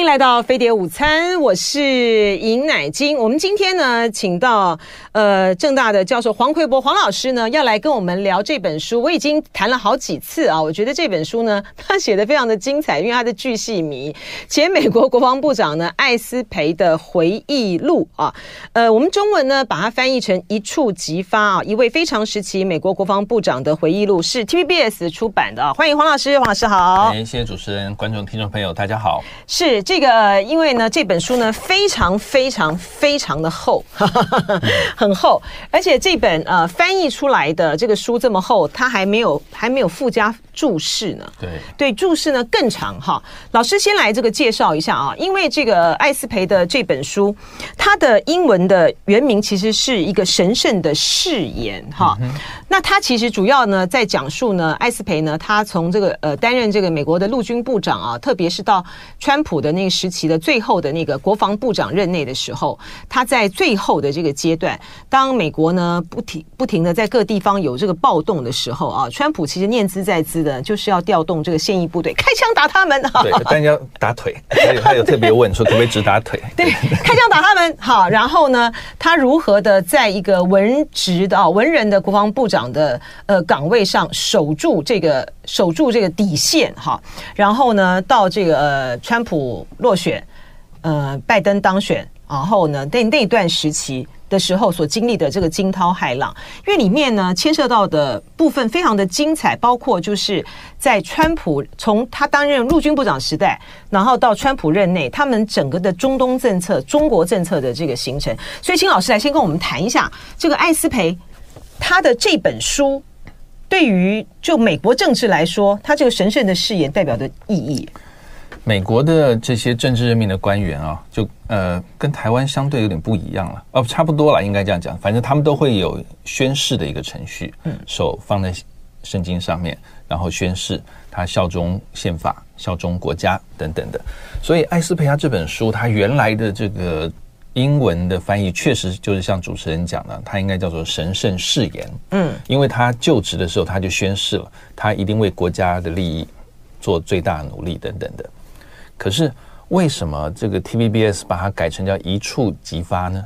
欢迎来到飞碟午餐，我是尹乃金。我们今天呢，请到呃正大的教授黄奎博黄老师呢，要来跟我们聊这本书。我已经谈了好几次啊，我觉得这本书呢，他写的非常的精彩，因为他的巨细迷。前美国国防部长呢，艾斯培的回忆录啊，呃，我们中文呢把它翻译成一触即发啊，一位非常时期美国国防部长的回忆录，是 TVBS 出版的啊。欢迎黄老师，黄老师好。哎，谢谢主持人，观众、听众朋友，大家好。是这个，因为呢，这本书呢非常非常非常的厚，很厚，而且这本呃翻译出来的这个书这么厚，它还没有还没有附加注释呢。对对，注释呢更长哈。老师先来这个介绍一下啊，因为这个艾斯培的这本书，它的英文的原名其实是一个神圣的誓言哈。嗯、那它其实主要呢在讲述呢，艾斯培呢他从这个呃担任这个美国的陆军部长啊，特别是到川。普的那个时期的最后的那个国防部长任内的时候，他在最后的这个阶段，当美国呢不停不停的在各地方有这个暴动的时候啊，川普其实念兹在兹的，就是要调动这个现役部队开枪打他们。对，但要打腿，他有他有特别问说可不可以只打腿？对，开枪打他们。好，然后呢，他如何的在一个文职的啊文人的国防部长的呃岗位上守住这个守住这个底线哈，然后呢，到这个呃川普。落选，呃，拜登当选，然后呢，那那段时期的时候所经历的这个惊涛骇浪，因为里面呢牵涉到的部分非常的精彩，包括就是在川普从他担任陆军部长时代，然后到川普任内，他们整个的中东政策、中国政策的这个形成。所以，请老师来先跟我们谈一下这个艾斯培他的这本书，对于就美国政治来说，他这个神圣的誓言代表的意义。美国的这些政治任命的官员啊，就呃跟台湾相对有点不一样了哦，差不多了，应该这样讲。反正他们都会有宣誓的一个程序，嗯，手放在圣经上面，然后宣誓他效忠宪法、效忠国家等等的。所以艾斯培亚这本书，他原来的这个英文的翻译确实就是像主持人讲的，他应该叫做神圣誓言，嗯，因为他就职的时候他就宣誓了，他一定为国家的利益做最大努力等等的。可是为什么这个 TVBS 把它改成叫一触即发呢？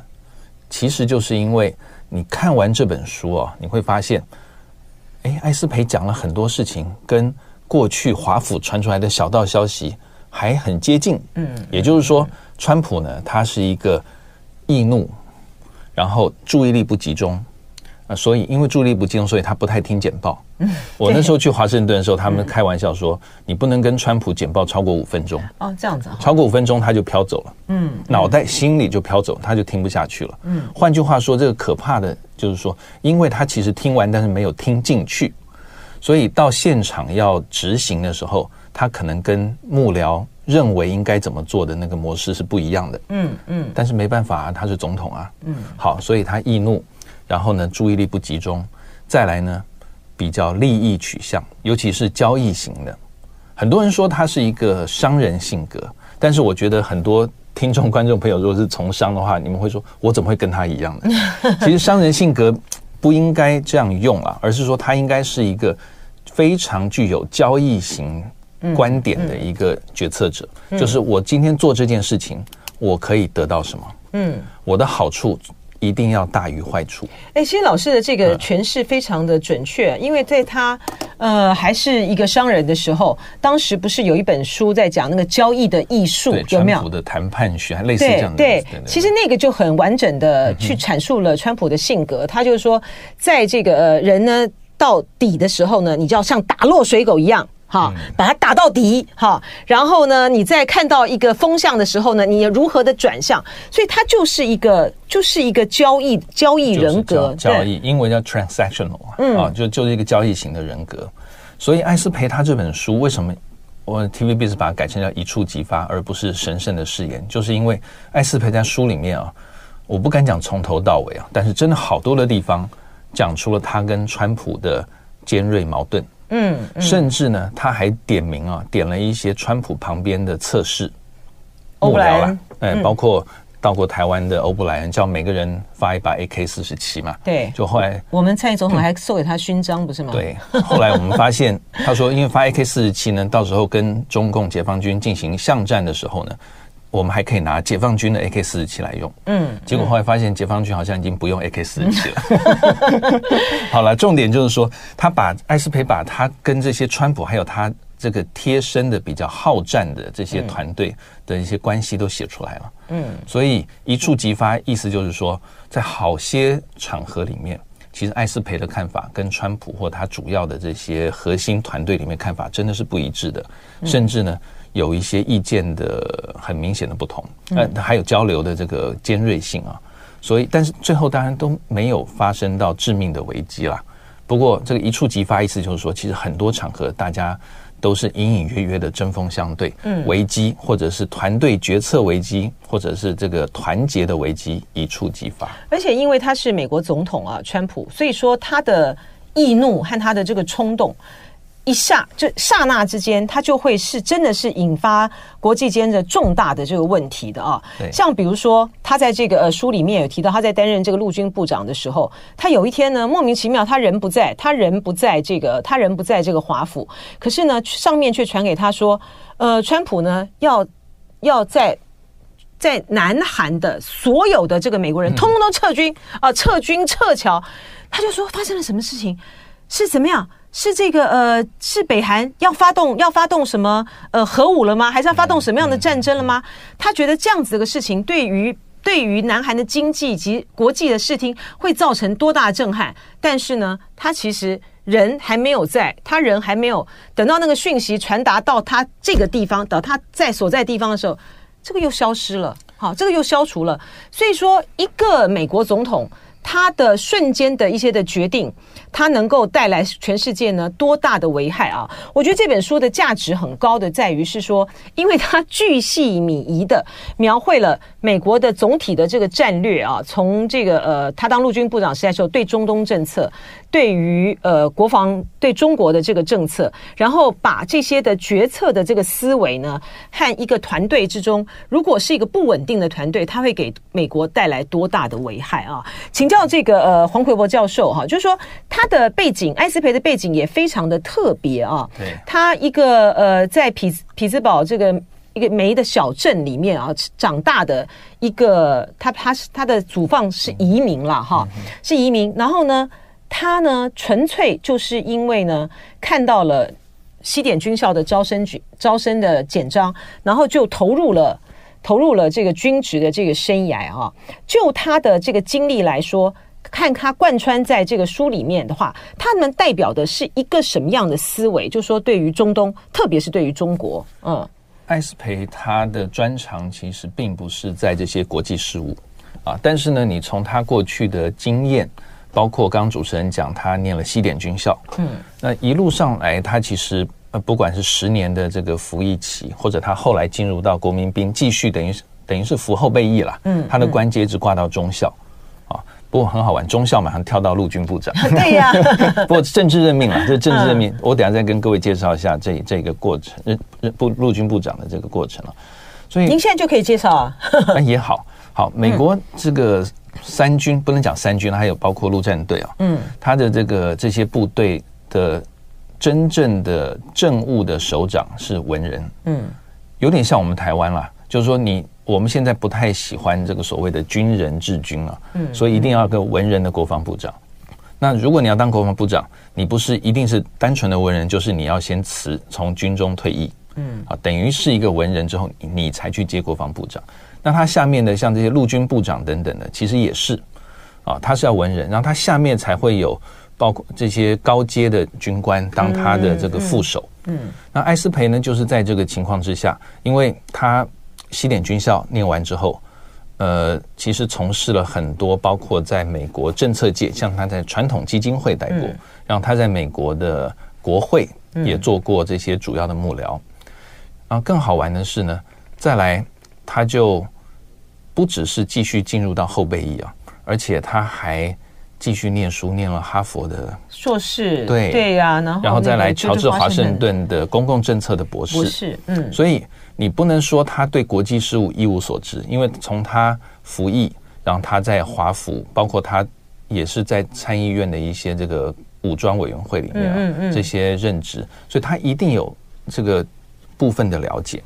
其实就是因为你看完这本书哦，你会发现，哎，艾斯培讲了很多事情，跟过去华府传出来的小道消息还很接近。嗯，也就是说，川普呢，他是一个易怒，然后注意力不集中。啊，所以因为注意力不集中，所以他不太听简报。嗯，我那时候去华盛顿的时候，他们开玩笑说，你不能跟川普简报超过五分钟。哦，这样子。超过五分钟他就飘走了。嗯，脑袋心里就飘走，他就听不下去了。嗯，换句话说，这个可怕的就是说，因为他其实听完，但是没有听进去，所以到现场要执行的时候，他可能跟幕僚认为应该怎么做的那个模式是不一样的。嗯嗯，但是没办法啊，他是总统啊。嗯，好，所以他易怒。然后呢，注意力不集中，再来呢，比较利益取向，尤其是交易型的。很多人说他是一个商人性格，但是我觉得很多听众、观众朋友，如果是从商的话，你们会说，我怎么会跟他一样呢？其实商人性格不应该这样用啊，而是说他应该是一个非常具有交易型观点的一个决策者，就是我今天做这件事情，我可以得到什么？嗯，我的好处。一定要大于坏处。哎，其实老师的这个诠释非常的准确，因为在他呃还是一个商人的时候，当时不是有一本书在讲那个交易的艺术，有没有？川普的谈判学还类似这样的。对，其实那个就很完整的去阐述了川普的性格。他就是说，在这个人呢到底的时候呢，你就要像打落水狗一样。好，把它打到底。好，然后呢，你在看到一个风向的时候呢，你如何的转向？所以它就是一个，就是一个交易交易人格。交易英文叫 transactional，嗯，啊，就就是一个交易型的人格。所以艾斯培他这本书为什么我 TVB 是把它改成叫一触即发，而不是神圣的誓言？就是因为艾斯培在书里面啊，我不敢讲从头到尾啊，但是真的好多的地方讲出了他跟川普的尖锐矛盾。嗯，嗯，甚至呢，他还点名啊，点了一些川普旁边的侧室幕僚了，哎，包括到过台湾的欧布莱恩，叫每个人发一把 AK 四十七嘛。对，就后来我们蔡总统还送给他勋章，不是吗？对，后来我们发现，他说因为发 AK 四十七呢，到时候跟中共解放军进行巷战的时候呢，我们还可以拿解放军的 AK 四十七来用。嗯，结果后来发现解放军好像已经不用 AK 四十七了。嗯、好了，重点就是说，他把艾斯培把他跟这些川普还有他这个贴身的比较好战的这些团队的一些关系都写出来了。嗯，所以一触即发，意思就是说，在好些场合里面，其实艾斯培的看法跟川普或他主要的这些核心团队里面看法真的是不一致的，甚至呢。有一些意见的很明显的不同，呃，还有交流的这个尖锐性啊，所以，但是最后当然都没有发生到致命的危机啦。不过这个一触即发，意思就是说，其实很多场合大家都是隐隐约约的针锋相对，嗯，危机或者是团队决策危机，或者是这个团结的危机，一触即发。而且因为他是美国总统啊，川普，所以说他的易怒和他的这个冲动。一下就刹那之间，他就会是真的是引发国际间的重大的这个问题的啊。像比如说，他在这个呃书里面有提到，他在担任这个陆军部长的时候，他有一天呢莫名其妙，他人不在，他人不在这个，他人不在这个华府，可是呢上面却传给他说，呃，川普呢要要在在南韩的所有的这个美国人通通都撤军啊，撤军撤侨，他就说发生了什么事情，是怎么样？是这个呃，是北韩要发动要发动什么呃核武了吗？还是要发动什么样的战争了吗？他觉得这样子的事情对于对于南韩的经济以及国际的视听会造成多大的震撼？但是呢，他其实人还没有在，他人还没有等到那个讯息传达到他这个地方，到他在所在地方的时候，这个又消失了，好，这个又消除了。所以说，一个美国总统他的瞬间的一些的决定。它能够带来全世界呢多大的危害啊？我觉得这本书的价值很高的在于是说，因为它巨细靡遗的描绘了美国的总体的这个战略啊，从这个呃，他当陆军部长时代时候对中东政策，对于呃国防对中国的这个政策，然后把这些的决策的这个思维呢，和一个团队之中，如果是一个不稳定的团队，它会给美国带来多大的危害啊？请教这个呃黄奎博教授哈，就是说他。的背景，艾斯培的背景也非常的特别啊。对，他一个呃，在匹匹兹堡这个一个煤的小镇里面啊长大的一个，他他是他的祖放是移民了哈，是移民。然后呢，他呢纯粹就是因为呢看到了西点军校的招生举招生的简章，然后就投入了投入了这个军职的这个生涯啊。就他的这个经历来说。看他贯穿在这个书里面的话，他们代表的是一个什么样的思维？就说，对于中东，特别是对于中国，嗯，艾斯培他的专长其实并不是在这些国际事务啊，但是呢，你从他过去的经验，包括刚刚主持人讲他念了西点军校，嗯，那一路上来，他其实呃，不管是十年的这个服役期，或者他后来进入到国民兵，继续等于等于是服后备役了，嗯，他的官阶一直挂到中校。不过很好玩，中校马上跳到陆军部长。对呀，不过政治任命了，这是政治任命。我等下再跟各位介绍一下这这个过程，任部陆军部长的这个过程了。所以您现在就可以介绍啊。那 也好，好，美国这个三军不能讲三军，还有包括陆战队啊。嗯，他的这个这些部队的真正的政务的首长是文人。嗯，有点像我们台湾啦，就是说你。我们现在不太喜欢这个所谓的军人治军啊，嗯，所以一定要个文人的国防部长。那如果你要当国防部长，你不是一定是单纯的文人，就是你要先辞从军中退役，嗯，啊，等于是一个文人之后，你才去接国防部长。那他下面的像这些陆军部长等等的，其实也是啊，他是要文人，然后他下面才会有包括这些高阶的军官当他的这个副手，嗯，那艾斯培呢，就是在这个情况之下，因为他。西点军校念完之后，呃，其实从事了很多，包括在美国政策界，像他在传统基金会待过，嗯、然后他在美国的国会也做过这些主要的幕僚。然后更好玩的是呢，再来他就不只是继续进入到后备役啊，而且他还继续念书，念了哈佛的硕士，对对呀，然后然后再来乔治华盛顿的公共政策的博士，博士，嗯，所以。你不能说他对国际事务一无所知，因为从他服役，然后他在华府，包括他也是在参议院的一些这个武装委员会里面啊，这些任职，所以他一定有这个部分的了解。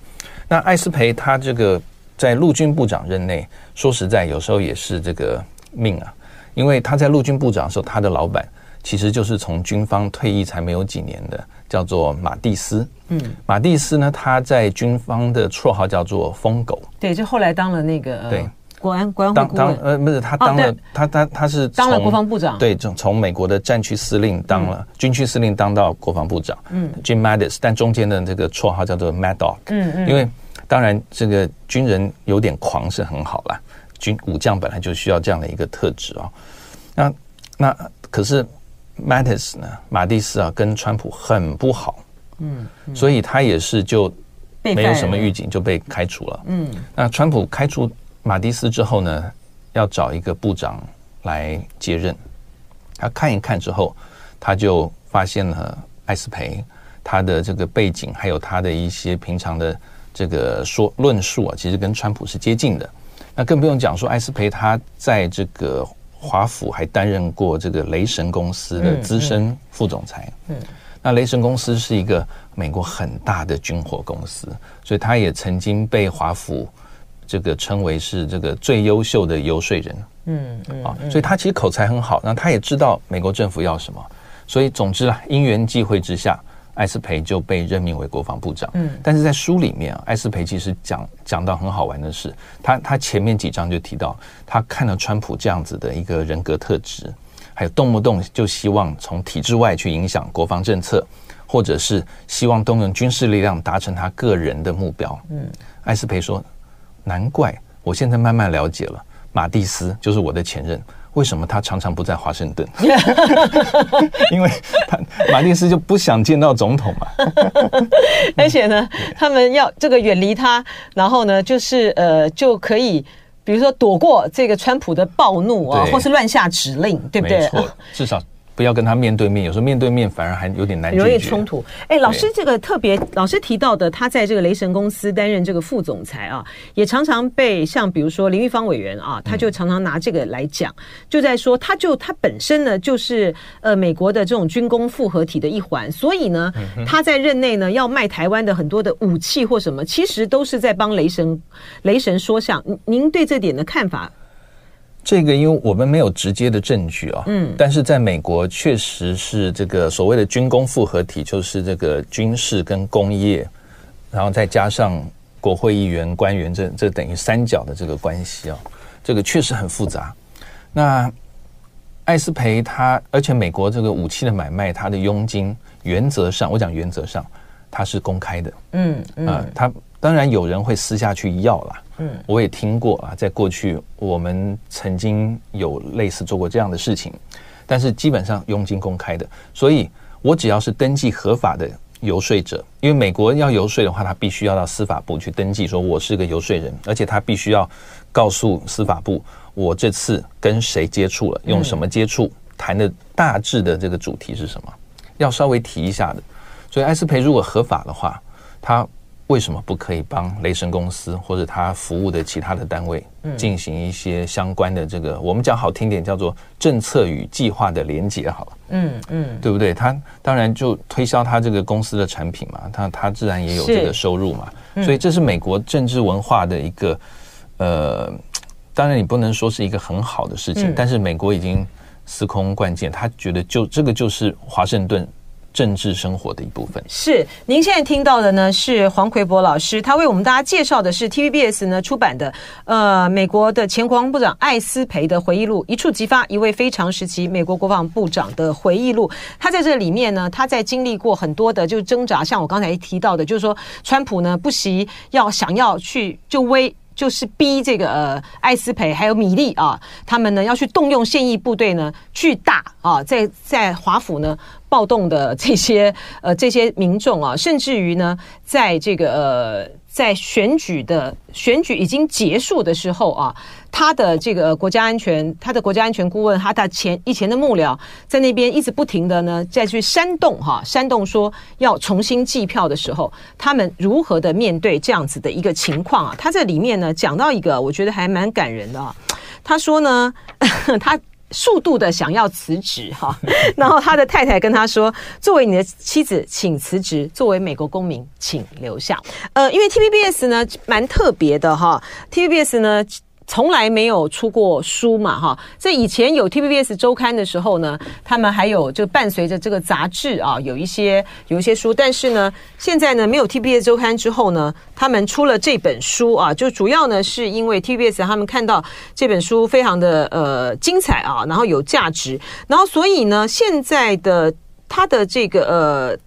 那艾斯培他这个在陆军部长任内，说实在，有时候也是这个命啊，因为他在陆军部长的时候，他的老板其实就是从军方退役才没有几年的，叫做马蒂斯。嗯，马蒂斯呢，他在军方的绰号叫做“疯狗”。对，就后来当了那个对。国安国安会当当呃不是他当了、哦、他他他是当了国防部长。对从从美国的战区司令当了、嗯、军区司令当到国防部长嗯。Jim Mattis 但中间的这个绰号叫做 Mad Dog 嗯嗯。因为当然这个军人有点狂是很好啦军武将本来就需要这样的一个特质啊、哦、那那可是 Mattis 呢马蒂斯啊跟川普很不好。嗯，嗯。所以他也是就没有什么预警就被开除了。嗯。那川普开除。马蒂斯之后呢，要找一个部长来接任。他看一看之后，他就发现了艾斯培他的这个背景，还有他的一些平常的这个说论述啊，其实跟川普是接近的。那更不用讲说，艾斯培他在这个华府还担任过这个雷神公司的资深副总裁。嗯，那雷神公司是一个美国很大的军火公司，所以他也曾经被华府。这个称为是这个最优秀的游说人，嗯嗯啊，所以他其实口才很好，那他也知道美国政府要什么，所以总之啊，因缘际会之下，艾斯培就被任命为国防部长。嗯，但是在书里面啊，艾斯培其实讲讲到很好玩的事，他他前面几章就提到，他看到川普这样子的一个人格特质，还有动不动就希望从体制外去影响国防政策，或者是希望动用军事力量达成他个人的目标。嗯，艾斯培说。难怪我现在慢慢了解了，马蒂斯就是我的前任，为什么他常常不在华盛顿？因为他马蒂斯就不想见到总统嘛。而且呢，他们要这个远离他，然后呢，就是呃，就可以比如说躲过这个川普的暴怒啊，或是乱下指令，对不对？没错，至少。不要跟他面对面，有时候面对面反而还有点难，容易冲突。哎，老师，这个特别老师提到的，他在这个雷神公司担任这个副总裁啊，也常常被像比如说林玉芳委员啊，他就常常拿这个来讲，嗯、就在说，他就他本身呢就是呃美国的这种军工复合体的一环，所以呢，他在任内呢要卖台湾的很多的武器或什么，其实都是在帮雷神雷神说项。您对这点的看法？这个因为我们没有直接的证据啊，嗯，但是在美国确实是这个所谓的军工复合体，就是这个军事跟工业，然后再加上国会议员、官员，这这等于三角的这个关系啊，这个确实很复杂。那艾斯培他，而且美国这个武器的买卖，他的佣金原则上，我讲原则上，它是公开的，嗯嗯，啊，他当然有人会私下去要啦。嗯，我也听过啊，在过去我们曾经有类似做过这样的事情，但是基本上佣金公开的，所以我只要是登记合法的游说者，因为美国要游说的话，他必须要到司法部去登记，说我是个游说人，而且他必须要告诉司法部我这次跟谁接触了，用什么接触，谈的大致的这个主题是什么，要稍微提一下的。所以艾斯培如果合法的话，他。为什么不可以帮雷神公司或者他服务的其他的单位进行一些相关的这个？嗯、我们讲好听点叫做政策与计划的连结好了。嗯嗯，对不对？他当然就推销他这个公司的产品嘛，他他自然也有这个收入嘛。嗯、所以这是美国政治文化的一个呃，当然你不能说是一个很好的事情，嗯、但是美国已经司空惯见惯，他觉得就这个就是华盛顿。政治生活的一部分。是，您现在听到的呢是黄奎博老师，他为我们大家介绍的是 TVBS 呢出版的呃美国的前国防部长艾斯培的回忆录《一触即发：一位非常时期美国国防部长的回忆录》。他在这里面呢，他在经历过很多的就挣扎，像我刚才提到的，就是说川普呢不惜要想要去就威。就是逼这个呃艾斯培还有米利啊，他们呢要去动用现役部队呢去打啊，在在华府呢暴动的这些呃这些民众啊，甚至于呢在这个呃。在选举的选举已经结束的时候啊，他的这个国家安全，他的国家安全顾问，他的前以前的幕僚，在那边一直不停的呢，再去煽动哈，煽动说要重新计票的时候，他们如何的面对这样子的一个情况啊？他在里面呢讲到一个，我觉得还蛮感人的啊。他说呢，他数度的想要辞职哈，然后他的太太跟他说：“作为你的妻子，请辞职；作为美国公民，请留下。”呃，因为 TVBS 呢蛮特别的哈，TVBS 呢。从来没有出过书嘛，哈，在以前有 TVBS 周刊的时候呢，他们还有就伴随着这个杂志啊，有一些有一些书，但是呢，现在呢没有 TVBS 周刊之后呢，他们出了这本书啊，就主要呢是因为 TVBS 他们看到这本书非常的呃精彩啊，然后有价值，然后所以呢，现在的他的这个呃，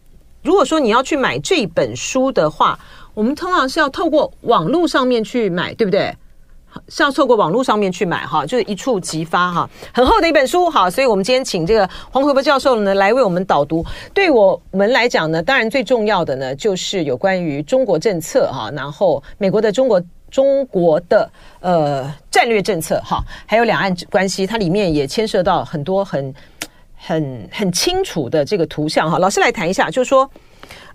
如果说你要去买这本书的话，我们通常是要透过网络上面去买，对不对？是要透过网络上面去买哈，就是一触即发哈，很厚的一本书哈，所以我们今天请这个黄奎博教授呢来为我们导读。对我们来讲呢，当然最重要的呢就是有关于中国政策哈，然后美国的中国中国的呃战略政策哈，还有两岸关系，它里面也牵涉到很多很很很清楚的这个图像哈。老师来谈一下，就是说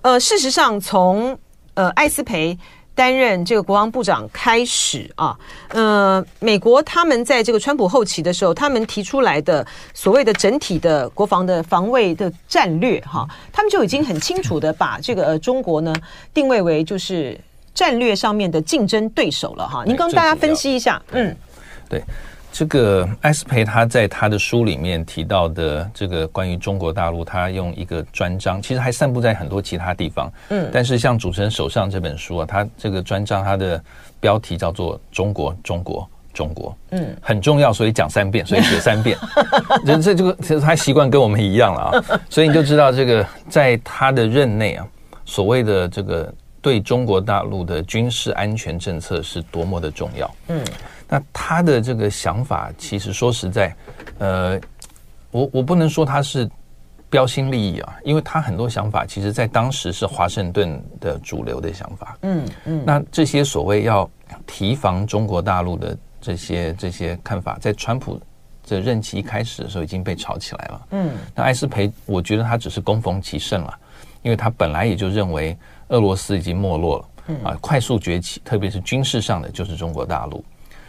呃，事实上从呃艾斯培。担任这个国防部长开始啊，呃，美国他们在这个川普后期的时候，他们提出来的所谓的整体的国防的防卫的战略哈，他们就已经很清楚的把这个呃中国呢定位为就是战略上面的竞争对手了哈。您跟大家分析一下，嗯，对。这个艾斯培他在他的书里面提到的这个关于中国大陆，他用一个专章，其实还散布在很多其他地方。嗯，但是像主持人手上这本书啊，他这个专章它的标题叫做“中国，中国，中国”，嗯，很重要，所以讲三遍，所以写三遍。这这个其实他习惯跟我们一样了啊，所以你就知道这个在他的任内啊，所谓的这个对中国大陆的军事安全政策是多么的重要。嗯。那他的这个想法，其实说实在，呃，我我不能说他是标新立异啊，因为他很多想法，其实在当时是华盛顿的主流的想法。嗯嗯。那这些所谓要提防中国大陆的这些这些看法，在川普这任期一开始的时候已经被炒起来了。嗯。那艾斯培，我觉得他只是攻逢其胜了，因为他本来也就认为俄罗斯已经没落了，嗯啊，快速崛起，特别是军事上的就是中国大陆。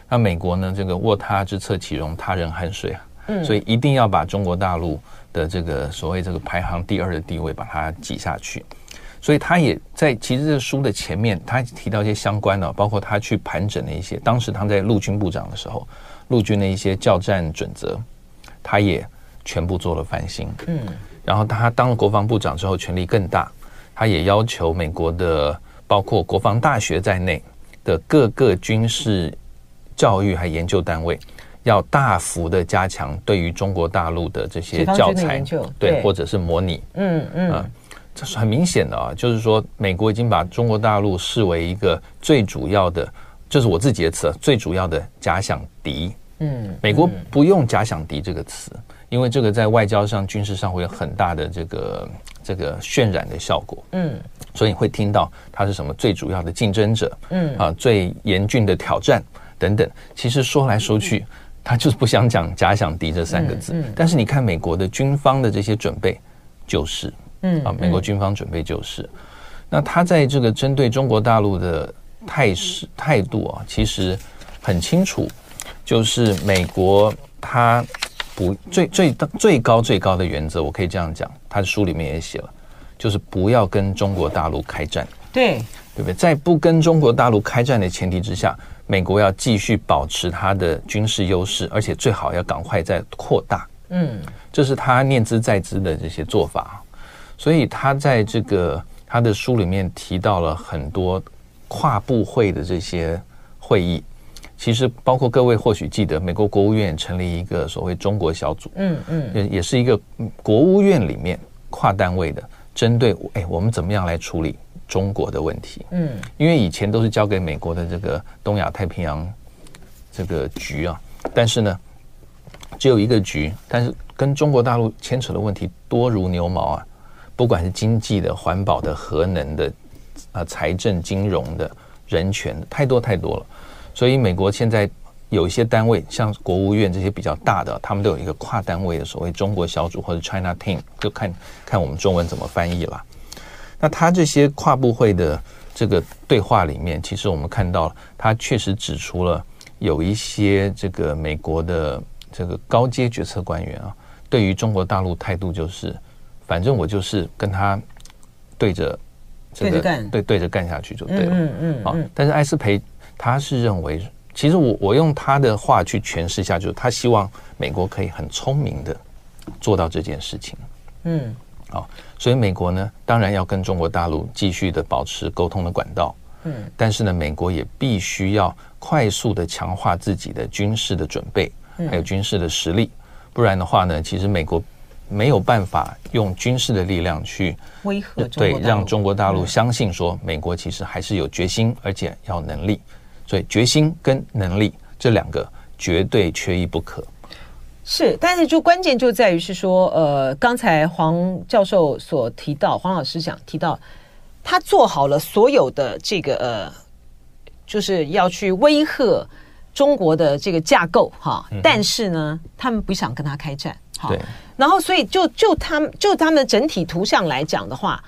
那美国呢？这个卧榻之侧岂容他人酣睡啊？嗯，所以一定要把中国大陆的这个所谓这个排行第二的地位把它挤下去。所以他也在其实这个书的前面，他提到一些相关的，包括他去盘整的一些，当时他在陆军部长的时候，陆军的一些教战准则，他也全部做了翻新。嗯，然后他当了国防部长之后，权力更大，他也要求美国的包括国防大学在内的各个军事。教育还研究单位要大幅的加强对于中国大陆的这些教材，对，对或者是模拟，嗯嗯、呃，这是很明显的啊，就是说美国已经把中国大陆视为一个最主要的，这、就是我自己的词，最主要的假想敌。嗯，美国不用假想敌这个词，因为这个在外交上、军事上会有很大的这个这个渲染的效果。嗯，所以你会听到它是什么最主要的竞争者，嗯啊，最严峻的挑战。等等，其实说来说去，他就是不想讲“假想敌”这三个字。但是你看美国的军方的这些准备，就是，嗯啊，美国军方准备就是。嗯、那他在这个针对中国大陆的态势态度啊，其实很清楚，就是美国他不最最最高最高的原则，我可以这样讲，他的书里面也写了，就是不要跟中国大陆开战。对，对不对？在不跟中国大陆开战的前提之下。美国要继续保持它的军事优势，而且最好要赶快再扩大。嗯，这是他念兹在兹的这些做法。所以他在这个他的书里面提到了很多跨部会的这些会议。其实包括各位或许记得，美国国务院成立一个所谓中国小组。嗯嗯，也也是一个国务院里面跨单位的，针对哎我们怎么样来处理。中国的问题，嗯，因为以前都是交给美国的这个东亚太平洋这个局啊，但是呢，只有一个局，但是跟中国大陆牵扯的问题多如牛毛啊，不管是经济的、环保的、核能的、啊财政、金融的、人权，太多太多了。所以美国现在有一些单位，像国务院这些比较大的，他们都有一个跨单位的所谓中国小组或者 China Team，就看看我们中文怎么翻译了。那他这些跨部会的这个对话里面，其实我们看到了，他确实指出了有一些这个美国的这个高阶决策官员啊，对于中国大陆态度就是，反正我就是跟他对着这个对对着干下去就对了。嗯嗯。好，但是艾斯培他是认为，其实我我用他的话去诠释一下，就是他希望美国可以很聪明的做到这件事情。嗯。好，所以美国呢，当然要跟中国大陆继续的保持沟通的管道。嗯。但是呢，美国也必须要快速的强化自己的军事的准备。还有军事的实力，不然的话呢，其实美国没有办法用军事的力量去威吓，对，让中国大陆相信说美国其实还是有决心，而且要能力。所以决心跟能力这两个绝对缺一不可。是，但是就关键就在于是说，呃，刚才黄教授所提到，黄老师讲提到，他做好了所有的这个呃，就是要去威吓。中国的这个架构哈，但是呢，他们不想跟他开战，好，然后所以就就他们就他们的整体图像来讲的话，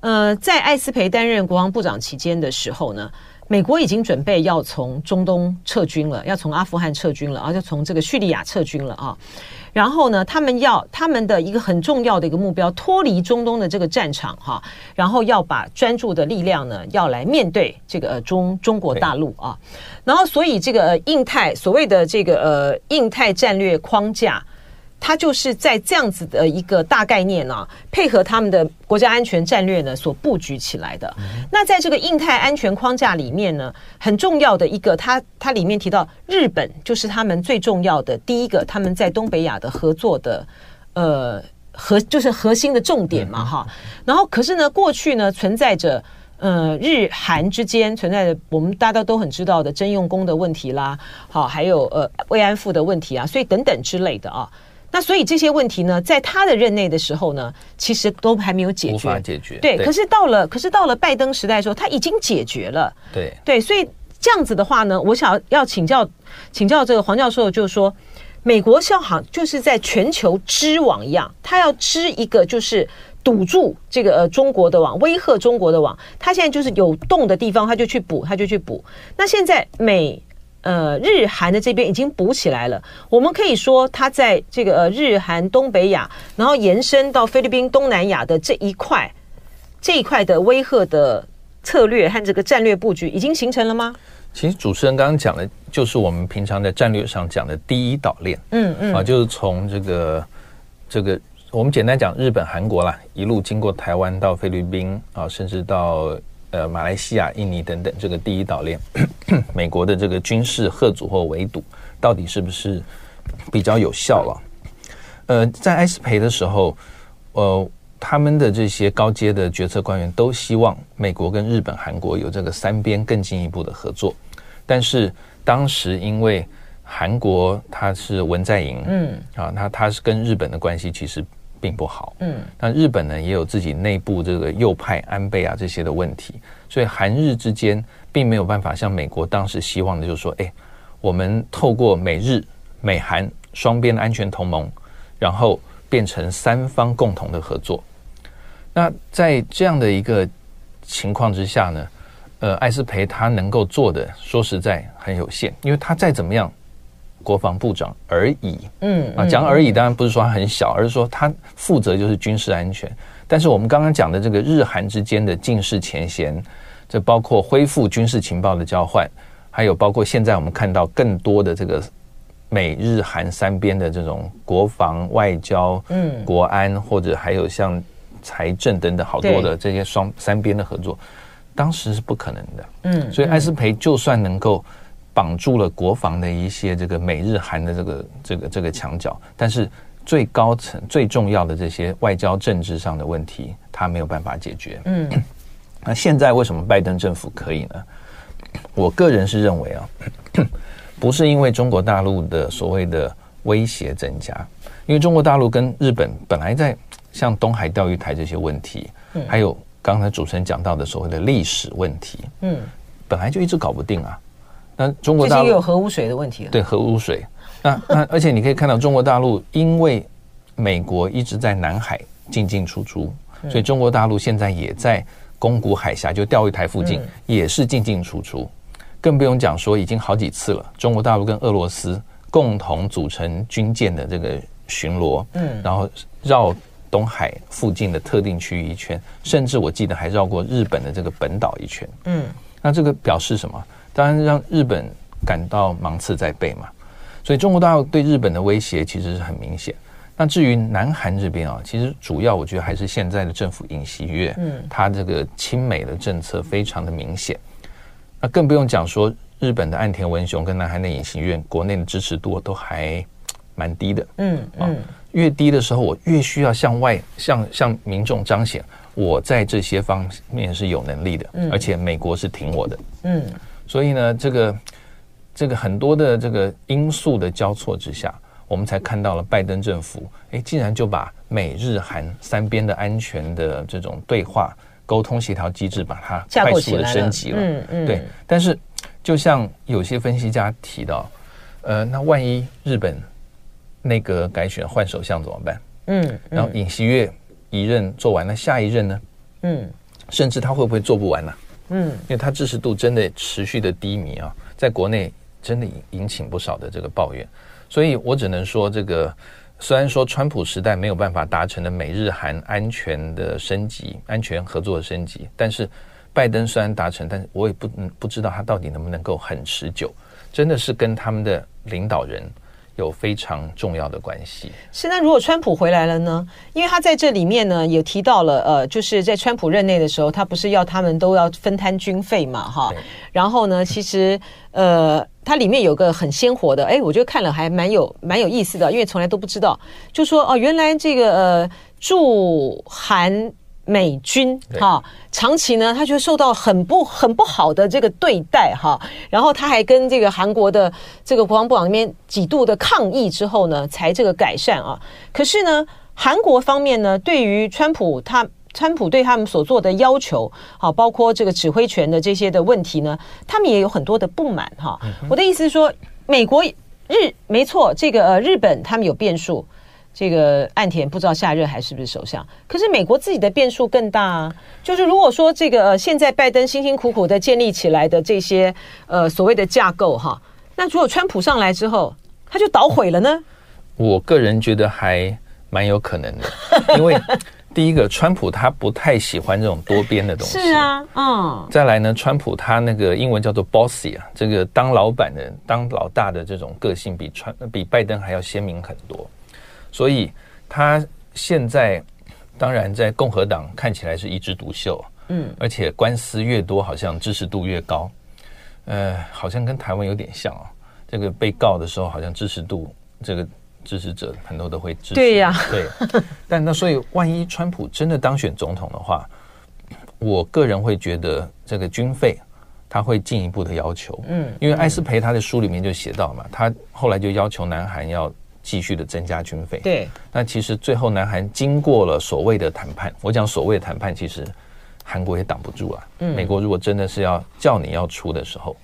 呃，在艾斯培担任国防部长期间的时候呢。美国已经准备要从中东撤军了，要从阿富汗撤军了，而且从这个叙利亚撤军了啊。然后呢，他们要他们的一个很重要的一个目标，脱离中东的这个战场哈，然后要把专注的力量呢，要来面对这个中中国大陆啊。然后，所以这个印太所谓的这个呃印太战略框架。它就是在这样子的一个大概念呢、啊，配合他们的国家安全战略呢所布局起来的。那在这个印太安全框架里面呢，很重要的一个，它它里面提到日本就是他们最重要的第一个，他们在东北亚的合作的呃核就是核心的重点嘛哈。然后可是呢，过去呢存在着呃日韩之间存在着我们大家都很知道的征用工的问题啦，好，还有呃慰安妇的问题啊，所以等等之类的啊。那所以这些问题呢，在他的任内的时候呢，其实都还没有解决，无法解决。对，对可是到了，可是到了拜登时代的时候，他已经解决了。对对，所以这样子的话呢，我想要请教请教这个黄教授，就是说，美国像好就是在全球织网一样，他要织一个就是堵住这个呃中国的网，威吓中国的网。他现在就是有洞的地方，他就去补，他就去补。那现在美。呃，日韩的这边已经补起来了。我们可以说，它在这个呃日韩东北亚，然后延伸到菲律宾东南亚的这一块，这一块的威吓的策略和这个战略布局已经形成了吗？其实主持人刚刚讲的，就是我们平常在战略上讲的第一岛链。嗯嗯，啊，就是从这个这个，我们简单讲日本、韩国啦，一路经过台湾到菲律宾啊，甚至到。呃，马来西亚、印尼等等，这个第一岛链，美国的这个军事贺阻或围堵，到底是不是比较有效了？呃，在埃斯培的时候，呃，他们的这些高阶的决策官员都希望美国跟日本、韩国有这个三边更进一步的合作，但是当时因为韩国他是文在寅，嗯，啊，那他是跟日本的关系其实。并不好，嗯，那日本呢也有自己内部这个右派安倍啊这些的问题，所以韩日之间并没有办法像美国当时希望的，就是说，哎，我们透过美日美韩双边的安全同盟，然后变成三方共同的合作。那在这样的一个情况之下呢，呃，艾斯培他能够做的，说实在很有限，因为他再怎么样。国防部长而已，嗯啊，讲而已，当然不是说他很小，而是说他负责就是军事安全。但是我们刚刚讲的这个日韩之间的近视前嫌，这包括恢复军事情报的交换，还有包括现在我们看到更多的这个美日韩三边的这种国防、外交、嗯，国安，或者还有像财政等等好多的这些双三边的合作，当时是不可能的，嗯，所以艾斯培就算能够。绑住了国防的一些这个美日韩的这个这个这个墙角，但是最高层最重要的这些外交政治上的问题，他没有办法解决。嗯，那现在为什么拜登政府可以呢？我个人是认为啊，不是因为中国大陆的所谓的威胁增加，因为中国大陆跟日本本来在像东海钓鱼台这些问题，嗯，还有刚才主持人讲到的所谓的历史问题，嗯，本来就一直搞不定啊。那中国大陆有核污水的问题了。对，核污水。那 那而且你可以看到，中国大陆因为美国一直在南海进进出出，所以中国大陆现在也在宫古海峡，就钓鱼台附近也是进进出出。更不用讲说，已经好几次了，中国大陆跟俄罗斯共同组成军舰的这个巡逻，嗯，然后绕东海附近的特定区域一圈，甚至我记得还绕过日本的这个本岛一圈，嗯，那这个表示什么？当然让日本感到芒刺在背嘛。所以中国大陆对日本的威胁其实是很明显。那至于南韩这边啊，其实主要我觉得还是现在的政府尹锡悦，嗯，他这个亲美的政策非常的明显。那更不用讲说日本的岸田文雄跟南韩的尹锡悦，国内的支持度都还蛮低的。嗯嗯，越低的时候，我越需要向外向向民众彰显我在这些方面是有能力的，而且美国是挺我的。嗯，所以呢，这个这个很多的这个因素的交错之下。我们才看到了拜登政府，哎，竟然就把美日韩三边的安全的这种对话、沟通协调机制，把它快速的升级了。嗯嗯，对。但是，就像有些分析家提到，呃，那万一日本内阁改选换首相怎么办？嗯，然后尹锡悦一任做完了，下一任呢？嗯，甚至他会不会做不完呢？嗯，因为他支持度真的持续的低迷啊，在国内真的引引起不少的这个抱怨。所以我只能说，这个虽然说川普时代没有办法达成的美日韩安全的升级、安全合作的升级，但是拜登虽然达成，但是我也不不知道他到底能不能够很持久，真的是跟他们的领导人。有非常重要的关系。是，那如果川普回来了呢？因为他在这里面呢，也提到了，呃，就是在川普任内的时候，他不是要他们都要分摊军费嘛，哈。然后呢，其实，呃，它里面有个很鲜活的，哎，我觉得看了还蛮有蛮有意思的，因为从来都不知道，就说哦，原来这个呃驻韩。美军哈，长期呢，他就受到很不很不好的这个对待哈，然后他还跟这个韩国的这个国防部长那边几度的抗议之后呢，才这个改善啊。可是呢，韩国方面呢，对于川普他川普对他们所做的要求，好，包括这个指挥权的这些的问题呢，他们也有很多的不满哈。我的意思是说，美国日没错，这个呃日本他们有变数。这个岸田不知道下任还是不是首相，可是美国自己的变数更大啊。就是如果说这个现在拜登辛辛苦苦的建立起来的这些呃所谓的架构哈，那如果川普上来之后他就捣毁了呢？我个人觉得还蛮有可能的，因为第一个川普他不太喜欢这种多边的东西，是啊，嗯。再来呢，川普他那个英文叫做 bossy 啊，这个当老板的、当老大的这种个性比川比拜登还要鲜明很多。所以他现在当然在共和党看起来是一枝独秀，嗯，而且官司越多，好像支持度越高，呃，好像跟台湾有点像哦。这个被告的时候，好像支持度这个支持者很多都会支持，对呀，对。但那所以，万一川普真的当选总统的话，我个人会觉得这个军费他会进一步的要求，嗯，因为艾斯培他的书里面就写到嘛，他后来就要求南韩要。继续的增加军费，对。那其实最后南韩经过了所谓的谈判，我讲所谓的谈判，其实韩国也挡不住啊。嗯。美国如果真的是要叫你要出的时候，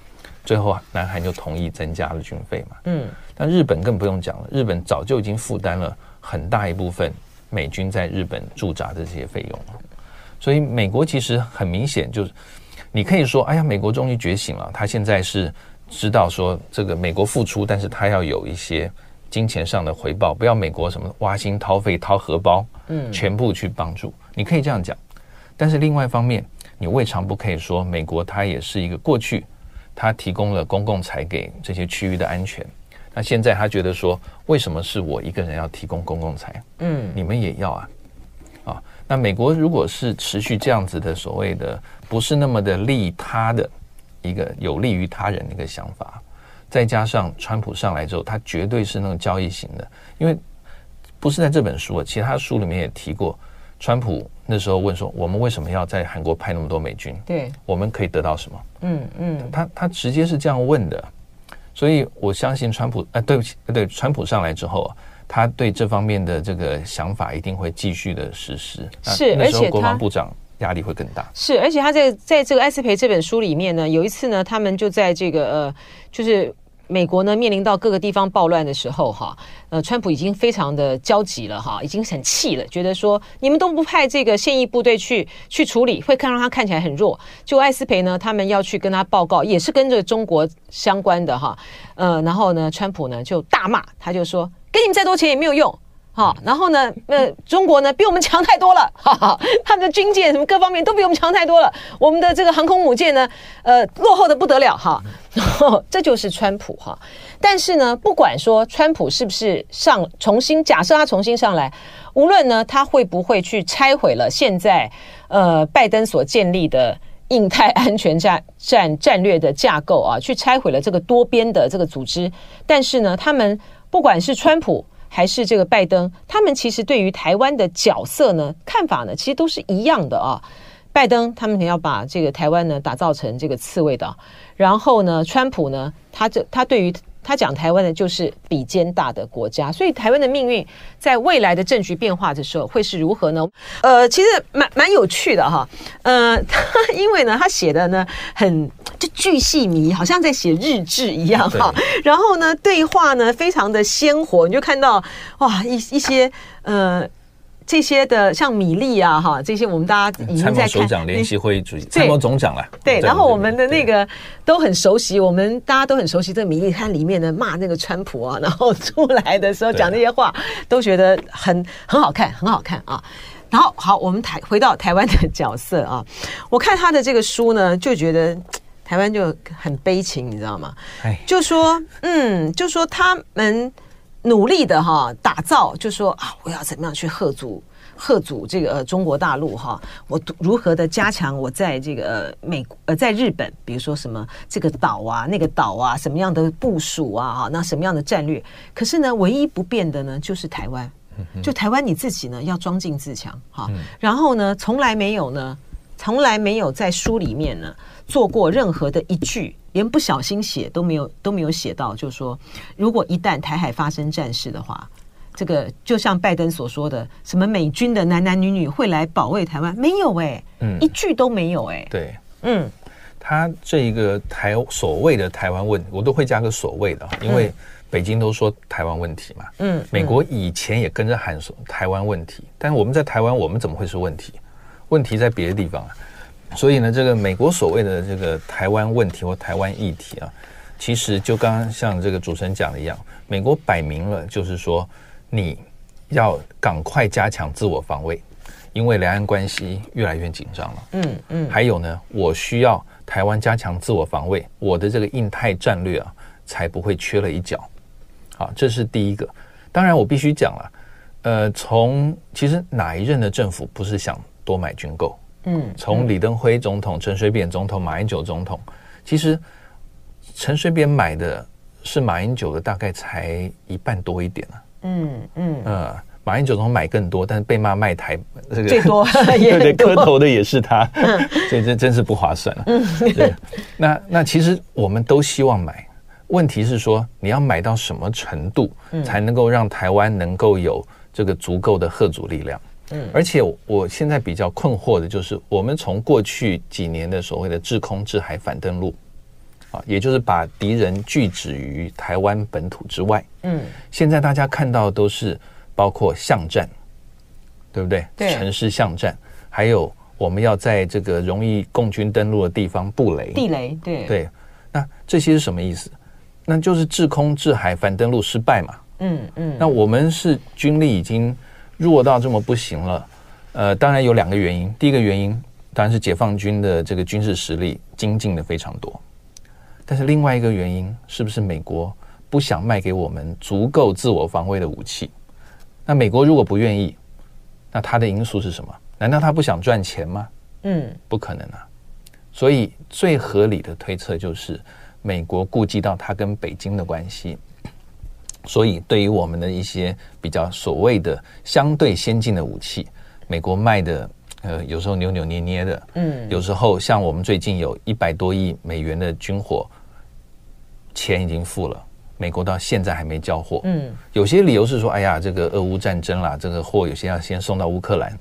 最后南韩就同意增加了军费嘛。嗯。但日本更不用讲了，日本早就已经负担了很大一部分美军在日本驻扎的这些费用了。所以美国其实很明显就是，你可以说，哎呀，美国终于觉醒了，他现在是知道说这个美国付出，但是他要有一些。金钱上的回报，不要美国什么挖心掏肺掏荷包，嗯，全部去帮助，你可以这样讲。但是另外一方面，你未尝不可以说，美国它也是一个过去，它提供了公共财给这些区域的安全。那现在他觉得说，为什么是我一个人要提供公共财？嗯，你们也要啊，啊，那美国如果是持续这样子的所谓的不是那么的利他的一个有利于他人的一个想法。再加上川普上来之后，他绝对是那种交易型的，因为不是在这本书，其他书里面也提过，川普那时候问说：“我们为什么要在韩国派那么多美军？对，我们可以得到什么？”嗯嗯，他他直接是这样问的，所以我相信川普，呃，对不起，对，川普上来之后，他对这方面的这个想法一定会继续的实施。是，那时候国防部长。压力会更大。是，而且他在在这个艾斯培这本书里面呢，有一次呢，他们就在这个呃，就是美国呢面临到各个地方暴乱的时候，哈，呃，川普已经非常的焦急了，哈，已经很气了，觉得说你们都不派这个现役部队去去处理，会看让他看起来很弱。就艾斯培呢，他们要去跟他报告，也是跟着中国相关的哈，呃，然后呢，川普呢就大骂，他就说，给你们再多钱也没有用。好，然后呢，呃，中国呢比我们强太多了，哈哈，他们的军舰什么各方面都比我们强太多了。我们的这个航空母舰呢，呃，落后的不得了，哈。然后这就是川普哈。但是呢，不管说川普是不是上重新，假设他重新上来，无论呢他会不会去拆毁了现在呃拜登所建立的印太安全战战战略的架构啊，去拆毁了这个多边的这个组织，但是呢，他们不管是川普。还是这个拜登，他们其实对于台湾的角色呢，看法呢，其实都是一样的啊。拜登他们要把这个台湾呢打造成这个刺猬岛，然后呢，川普呢，他这他对于。他讲台湾的就是比肩大的国家，所以台湾的命运在未来的政局变化的时候会是如何呢？呃，其实蛮蛮有趣的哈。呃，他 因为呢，他写的呢很就巨细靡，好像在写日志一样哈。然后呢，对话呢非常的鲜活，你就看到哇一一些呃。这些的像米粒啊，哈，这些我们大家已经在看。参谋首长联席会议主席，参谋总长了。对，然后我们的那个都很熟悉，我们大家都很熟悉这个米粒，它里面的骂那个川普啊，然后出来的时候讲那些话，都觉得很很好看，很好看啊。然后好，我们台回到台湾的角色啊，我看他的这个书呢，就觉得台湾就很悲情，你知道吗？哎，就说嗯，就说他们。努力的哈打造，就说啊，我要怎么样去吓阻吓阻这个中国大陆哈？我如何的加强我在这个美呃在日本，比如说什么这个岛啊那个岛啊，什么样的部署啊哈？那什么样的战略？可是呢，唯一不变的呢，就是台湾，就台湾你自己呢要装进自强哈。然后呢，从来没有呢，从来没有在书里面呢做过任何的一句。连不小心写都没有都没有写到，就是说，如果一旦台海发生战事的话，这个就像拜登所说的，什么美军的男男女女会来保卫台湾？没有哎、欸，嗯，一句都没有哎、欸。对，嗯，他这一个台所谓的台湾问，我都会加个所谓的，因为北京都说台湾问题嘛，嗯，美国以前也跟着喊说台湾问题，但是我们在台湾，我们怎么会是问题？问题在别的地方啊。所以呢，这个美国所谓的这个台湾问题或台湾议题啊，其实就刚刚像这个主持人讲的一样，美国摆明了就是说，你要赶快加强自我防卫，因为两岸关系越来越紧张了。嗯嗯。还有呢，我需要台湾加强自我防卫，我的这个印太战略啊，才不会缺了一角。好，这是第一个。当然，我必须讲了，呃，从其实哪一任的政府不是想多买军购？嗯，从李登辉总统、陈水扁总统、马英九总统，其实陈水扁买的是马英九的大概才一半多一点啊。嗯嗯呃，马英九总统买更多，但是被骂卖台这个最多，对对，磕头的也是他，所以这真是不划算了。嗯，对。那那其实我们都希望买，问题是说你要买到什么程度，才能够让台湾能够有这个足够的吓阻力量。嗯，而且我现在比较困惑的就是，我们从过去几年的所谓的制空、制海、反登陆，啊，也就是把敌人拒止于台湾本土之外。嗯，现在大家看到都是包括巷战，对不对？对，城市巷战，还有我们要在这个容易共军登陆的地方布雷、地雷，对对。那这些是什么意思？那就是制空、制海、反登陆失败嘛。嗯嗯。那我们是军力已经。弱到这么不行了，呃，当然有两个原因。第一个原因当然是解放军的这个军事实力精进的非常多，但是另外一个原因是不是美国不想卖给我们足够自我防卫的武器？那美国如果不愿意，那他的因素是什么？难道他不想赚钱吗？嗯，不可能啊。所以最合理的推测就是，美国顾及到他跟北京的关系。所以，对于我们的一些比较所谓的相对先进的武器，美国卖的呃，有时候扭扭捏捏的，嗯，有时候像我们最近有一百多亿美元的军火，钱已经付了，美国到现在还没交货，嗯，有些理由是说，哎呀，这个俄乌战争啦，这个货有些要先送到乌克兰，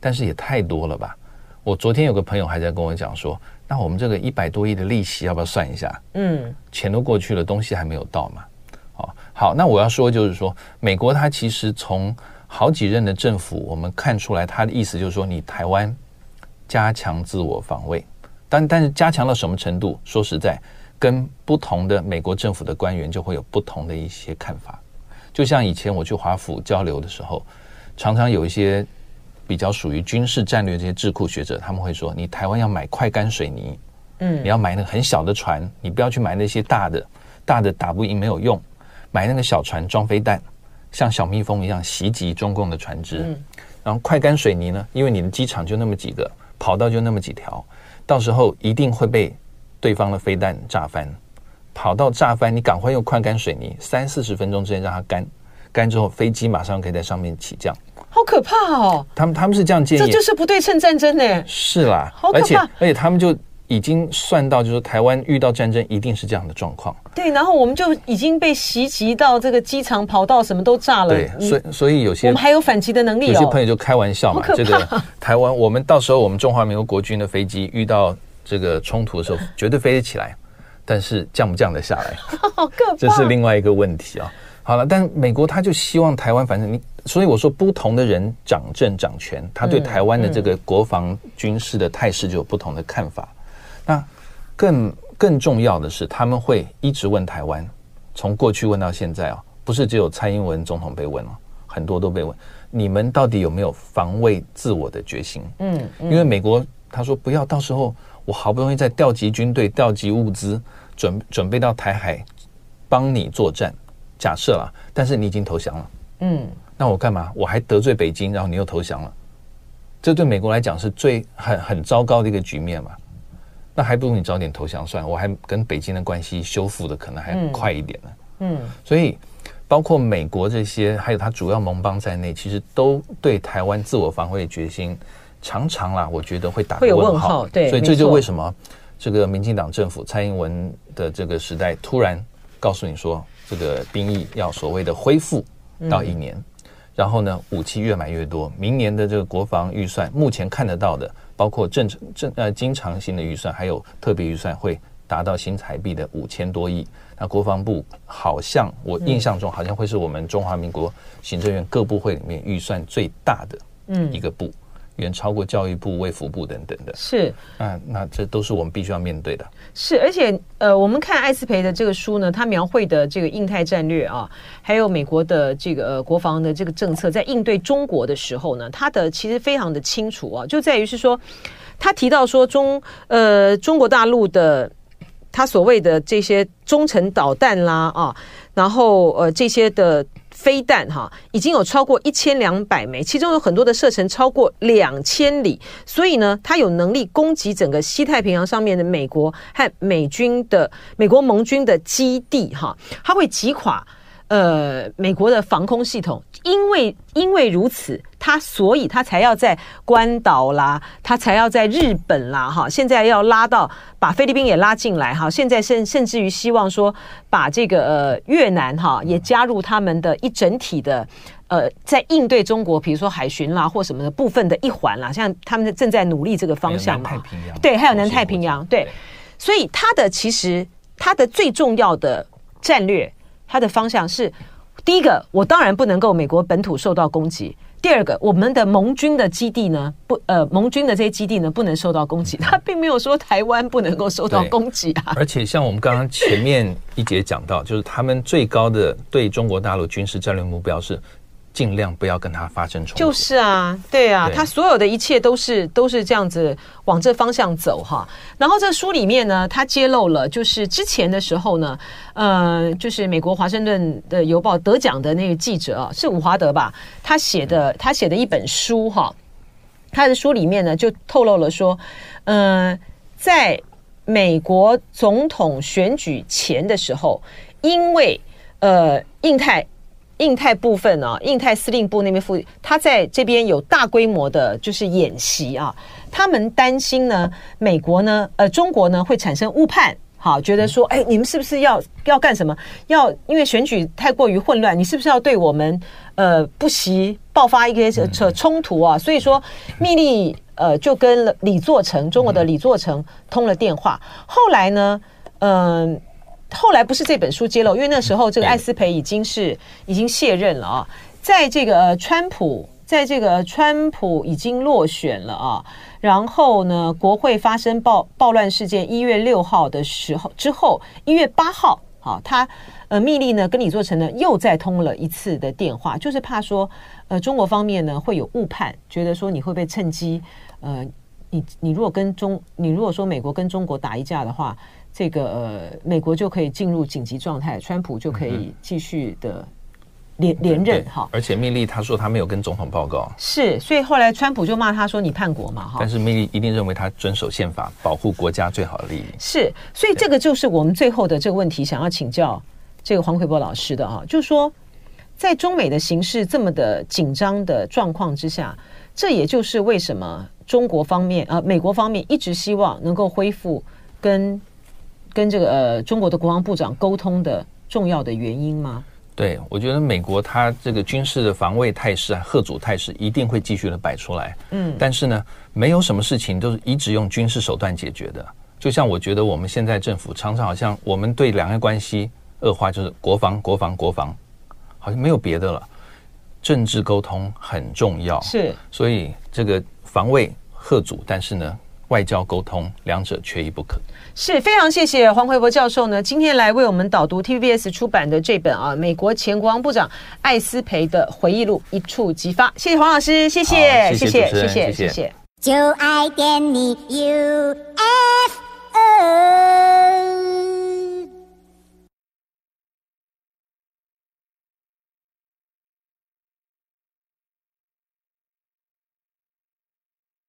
但是也太多了吧？我昨天有个朋友还在跟我讲说，那我们这个一百多亿的利息要不要算一下？嗯，钱都过去了，东西还没有到嘛。好，那我要说就是说，美国它其实从好几任的政府，我们看出来它的意思就是说，你台湾加强自我防卫，但但是加强到什么程度？说实在，跟不同的美国政府的官员就会有不同的一些看法。就像以前我去华府交流的时候，常常有一些。比较属于军事战略这些智库学者，他们会说：你台湾要买快干水泥，嗯，你要买那个很小的船，你不要去买那些大的，大的打不赢没有用，买那个小船装飞弹，像小蜜蜂一样袭击中共的船只。嗯，然后快干水泥呢，因为你的机场就那么几个，跑道就那么几条，到时候一定会被对方的飞弹炸翻。跑道炸翻，你赶快用快干水泥，三四十分钟之内让它干，干之后飞机马上可以在上面起降。好可怕哦！他们他们是这样建议，这就是不对称战争呢。是啦，好可怕。而且而且他们就已经算到，就是台湾遇到战争一定是这样的状况。对，然后我们就已经被袭击到这个机场跑道什么都炸了。对，所以所以有些我们还有反击的能力。有些朋友就开玩笑嘛，这个台湾，我们到时候我们中华民国国军的飞机遇到这个冲突的时候，绝对飞得起来，但是降不降得下来，好可怕，这是另外一个问题啊。好了，但美国他就希望台湾，反正你，所以我说不同的人掌政掌权，他对台湾的这个国防军事的态势就有不同的看法。那更更重要的是，他们会一直问台湾，从过去问到现在啊，不是只有蔡英文总统被问哦，很多都被问，你们到底有没有防卫自我的决心？嗯，因为美国他说不要，到时候我好不容易在调集军队、调集物资，准准备到台海帮你作战。假设了，但是你已经投降了，嗯，那我干嘛？我还得罪北京，然后你又投降了，这对美国来讲是最很很糟糕的一个局面嘛。那还不如你早点投降算了，我还跟北京的关系修复的可能还快一点呢。嗯，所以包括美国这些，还有他主要盟邦在内，其实都对台湾自我防卫的决心常常啦，我觉得会打个问号。对，所以这就为什么这个民进党政府蔡英文的这个时代突然告诉你说。这个兵役要所谓的恢复到一年，然后呢，武器越买越多。明年的这个国防预算，目前看得到的，包括正正呃经常性的预算，还有特别预算，会达到新台币的五千多亿。那国防部好像我印象中，好像会是我们中华民国行政院各部会里面预算最大的一个部。远超过教育部、卫福部等等的，是啊，那这都是我们必须要面对的。是，而且呃，我们看艾斯培的这个书呢，他描绘的这个印太战略啊，还有美国的这个呃国防的这个政策，在应对中国的时候呢，他的其实非常的清楚啊，就在于是说，他提到说中呃中国大陆的他所谓的这些中程导弹啦啊，然后呃这些的。飞弹哈已经有超过一千两百枚，其中有很多的射程超过两千里，所以呢，他有能力攻击整个西太平洋上面的美国和美军的美国盟军的基地哈，他会击垮呃美国的防空系统。因为因为如此，他所以他才要在关岛啦，他才要在日本啦，哈，现在要拉到把菲律宾也拉进来，哈，现在甚甚至于希望说把这个呃越南哈也加入他们的一整体的呃，在应对中国，比如说海巡啦或什么的部分的一环啦，像他们正在努力这个方向嘛，太平洋。对，还有南太平洋对，所以他的其实他的最重要的战略，他的方向是。第一个，我当然不能够美国本土受到攻击。第二个，我们的盟军的基地呢，不，呃，盟军的这些基地呢，不能受到攻击。他并没有说台湾不能够受到攻击啊。而且，像我们刚刚前面一节讲到，就是他们最高的对中国大陆军事战略目标是。尽量不要跟他发生冲突。就是啊，对啊，对他所有的一切都是都是这样子往这方向走哈。然后这书里面呢，他揭露了，就是之前的时候呢，呃，就是美国华盛顿的邮报得奖的那个记者啊，是伍华德吧？他写的他写的一本书哈，他的书里面呢就透露了说，呃，在美国总统选举前的时候，因为呃，印太。印太部分啊，印太司令部那边副，他在这边有大规模的，就是演习啊。他们担心呢，美国呢，呃，中国呢会产生误判，好，觉得说，哎，你们是不是要要干什么？要因为选举太过于混乱，你是不是要对我们呃不惜爆发一个冲突啊？所以说，密利呃，就跟李作成，中国的李作成通了电话。嗯、后来呢，嗯、呃，后来不是这本书揭露，因为那时候这个艾斯培已经是已经卸任了啊。在这个、川普，在这个川普已经落选了啊。然后呢，国会发生暴暴乱事件，一月六号的时候之后，一月八号，啊，他呃，密利呢跟李作成呢又再通了一次的电话，就是怕说，呃，中国方面呢会有误判，觉得说你会被趁机。呃，你你如果跟中，你如果说美国跟中国打一架的话，这个呃，美国就可以进入紧急状态，川普就可以继续的连、嗯、连任哈。而且密利他说他没有跟总统报告，是，所以后来川普就骂他说你叛国嘛哈。但是密利一定认为他遵守宪法，保护国家最好的利益。是，所以这个就是我们最后的这个问题，想要请教这个黄奎博老师的啊，就是说，在中美的形势这么的紧张的状况之下，这也就是为什么。中国方面啊、呃，美国方面一直希望能够恢复跟跟这个呃中国的国防部长沟通的重要的原因吗？对，我觉得美国它这个军事的防卫态势啊，贺阻态势一定会继续的摆出来。嗯，但是呢，没有什么事情都是一直用军事手段解决的。就像我觉得我们现在政府常常好像我们对两岸关系恶化，就是国防、国防、国防，好像没有别的了。政治沟通很重要，是，所以这个。防卫贺阻，但是呢，外交沟通两者缺一不可。是非常谢谢黄慧博教授呢今天来为我们导读 tvbs 出版的这本啊美国前国防部长艾斯培的回忆录一触即发。谢谢黄老师谢谢谢谢谢谢谢谢就爱点你 ufo